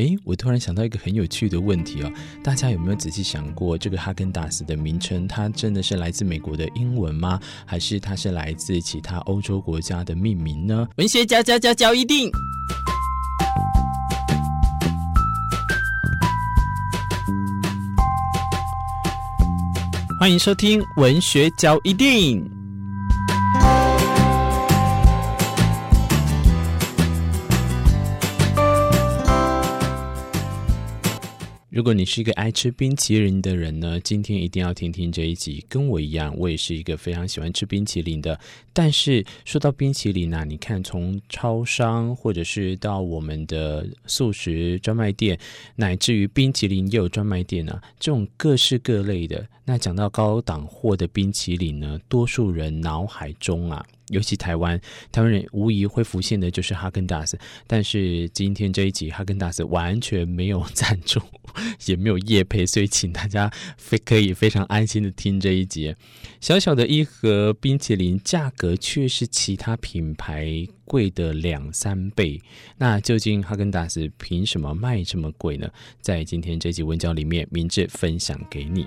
诶，我突然想到一个很有趣的问题哦，大家有没有仔细想过，这个哈根达斯的名称，它真的是来自美国的英文吗？还是它是来自其他欧洲国家的命名呢？文学家家家教一定，欢迎收听文学教一定。如果你是一个爱吃冰淇淋的人呢，今天一定要听听这一集。跟我一样，我也是一个非常喜欢吃冰淇淋的。但是说到冰淇淋啊，你看从超商或者是到我们的素食专卖店，乃至于冰淇淋也有专卖店啊，这种各式各类的。那讲到高档货的冰淇淋呢，多数人脑海中啊。尤其台湾，台湾人无疑会浮现的就是哈根达斯。但是今天这一集哈根达斯完全没有赞助，也没有夜配，所以请大家非可以非常安心的听这一节。小小的一盒冰淇淋，价格却是其他品牌贵的两三倍。那究竟哈根达斯凭什么卖这么贵呢？在今天这集文教里面，明智分享给你。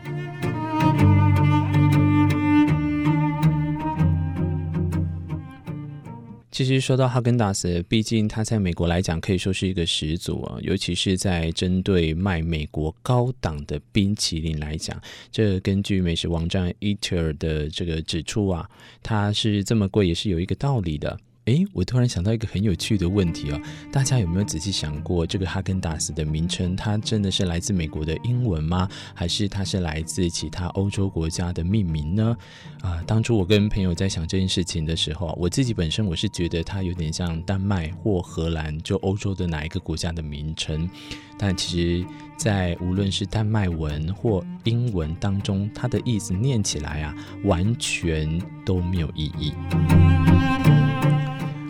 其实说到哈根达斯，毕竟它在美国来讲可以说是一个始祖啊，尤其是在针对卖美国高档的冰淇淋来讲，这根据美食网站 Eater 的这个指出啊，它是这么贵也是有一个道理的。诶，我突然想到一个很有趣的问题哦，大家有没有仔细想过，这个哈根达斯的名称，它真的是来自美国的英文吗？还是它是来自其他欧洲国家的命名呢？啊、当初我跟朋友在想这件事情的时候，我自己本身我是觉得它有点像丹麦或荷兰，就欧洲的哪一个国家的名称。但其实，在无论是丹麦文或英文当中，它的意思念起来啊，完全都没有意义。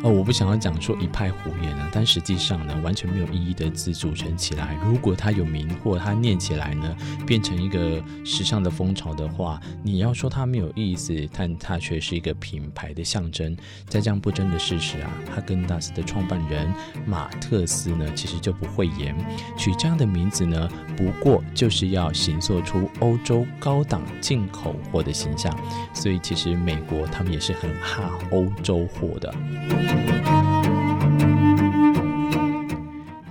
哦，我不想要讲说一派胡言啊，但实际上呢，完全没有意义的字组成起来，如果它有名或它念起来呢，变成一个时尚的风潮的话，你要说它没有意思，但它却是一个品牌的象征。在这样不争的事实啊，哈根达斯的创办人马特斯呢，其实就不讳言，取这样的名字呢，不过就是要形塑出欧洲高档进口货的形象。所以其实美国他们也是很哈欧洲货的。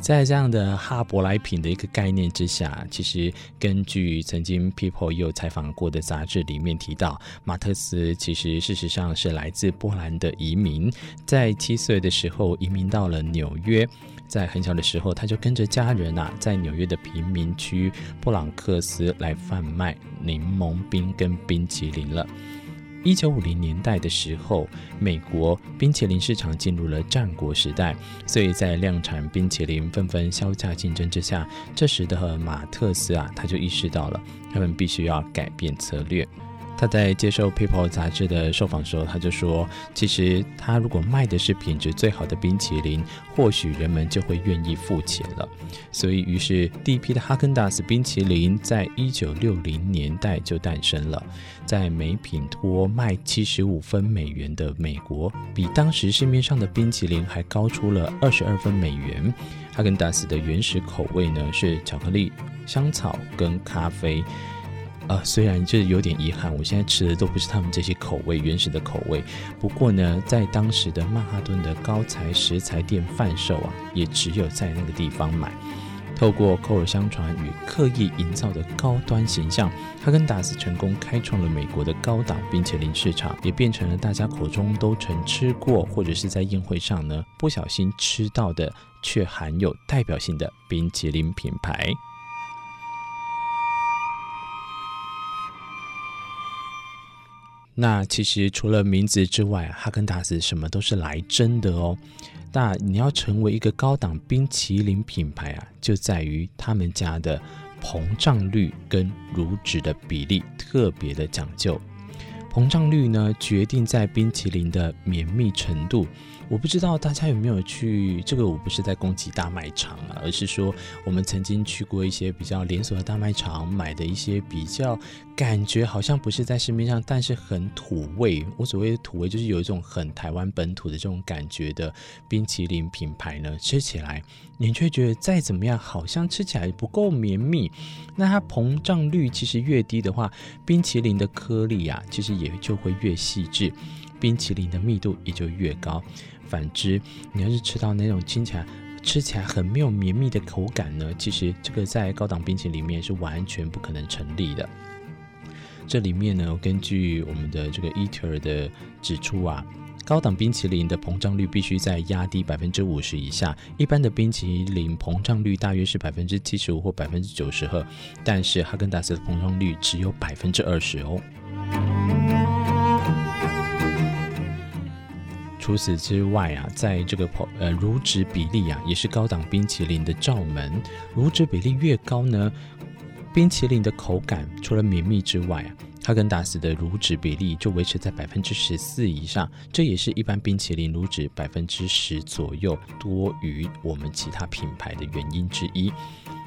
在这样的哈伯来品的一个概念之下，其实根据曾经 People 也有采访过的杂志里面提到，马特斯其实事实上是来自波兰的移民，在七岁的时候移民到了纽约，在很小的时候他就跟着家人啊，在纽约的贫民区布朗克斯来贩卖柠檬冰跟冰淇淋了。一九五零年代的时候，美国冰淇淋市场进入了战国时代，所以在量产冰淇淋纷纷销价竞争之下，这时的马特斯啊，他就意识到了，他们必须要改变策略。他在接受《People》杂志的受访时候，他就说：“其实他如果卖的是品质最好的冰淇淋，或许人们就会愿意付钱了。”所以，于是第一批的哈根达斯冰淇淋在一九六零年代就诞生了。在每品托卖七十五分美元的美国，比当时市面上的冰淇淋还高出了二十二分美元。哈根达斯的原始口味呢，是巧克力、香草跟咖啡。呃，虽然就是有点遗憾，我现在吃的都不是他们这些口味原始的口味。不过呢，在当时的曼哈顿的高材食材店贩售啊，也只有在那个地方买。透过口耳相传与刻意营造的高端形象，哈根达斯成功开创了美国的高档冰淇淋市场，也变成了大家口中都曾吃过或者是在宴会上呢不小心吃到的，却含有代表性的冰淇淋品牌。那其实除了名字之外，哈根达斯什么都是来真的哦。那你要成为一个高档冰淇淋品牌啊，就在于他们家的膨胀率跟乳脂的比例特别的讲究。膨胀率呢，决定在冰淇淋的绵密程度。我不知道大家有没有去，这个我不是在攻击大卖场啊，而是说我们曾经去过一些比较连锁的大卖场，买的一些比较感觉好像不是在市面上，但是很土味。我所谓的土味，就是有一种很台湾本土的这种感觉的冰淇淋品牌呢，吃起来你却觉得再怎么样，好像吃起来不够绵密。那它膨胀率其实越低的话，冰淇淋的颗粒啊，其实也就会越细致，冰淇淋的密度也就越高。反之，你要是吃到那种听起来吃起来很没有绵密的口感呢，其实这个在高档冰淇淋里面是完全不可能成立的。这里面呢，根据我们的这个 Eater 的指出啊，高档冰淇淋的膨胀率必须在压低百分之五十以下，一般的冰淇淋膨胀率大约是百分之七十五或百分之九十赫，但是哈根达斯的膨胀率只有百分之二十哦。除此之外啊，在这个呃乳脂比例啊，也是高档冰淇淋的罩门。乳脂比例越高呢，冰淇淋的口感除了绵密之外啊，哈根达斯的乳脂比例就维持在百分之十四以上，这也是一般冰淇淋乳脂百分之十左右多于我们其他品牌的原因之一。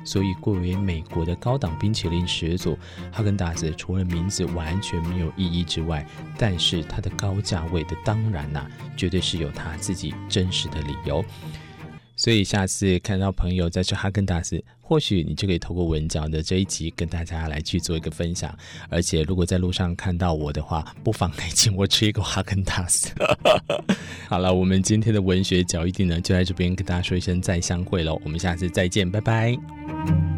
所以，贵为美国的高档冰淇淋始祖，哈根达斯除了名字完全没有意义之外，但是它的高价位的当然呐、绝对是有它自己真实的理由。所以，下次看到朋友在吃哈根达斯，或许你就可以透过文角的这一集跟大家来去做一个分享。而且，如果在路上看到我的话，不妨来请我吃一个哈根达斯。好了，我们今天的文学角一定呢，就在这边跟大家说一声再相会了。我们下次再见，拜拜。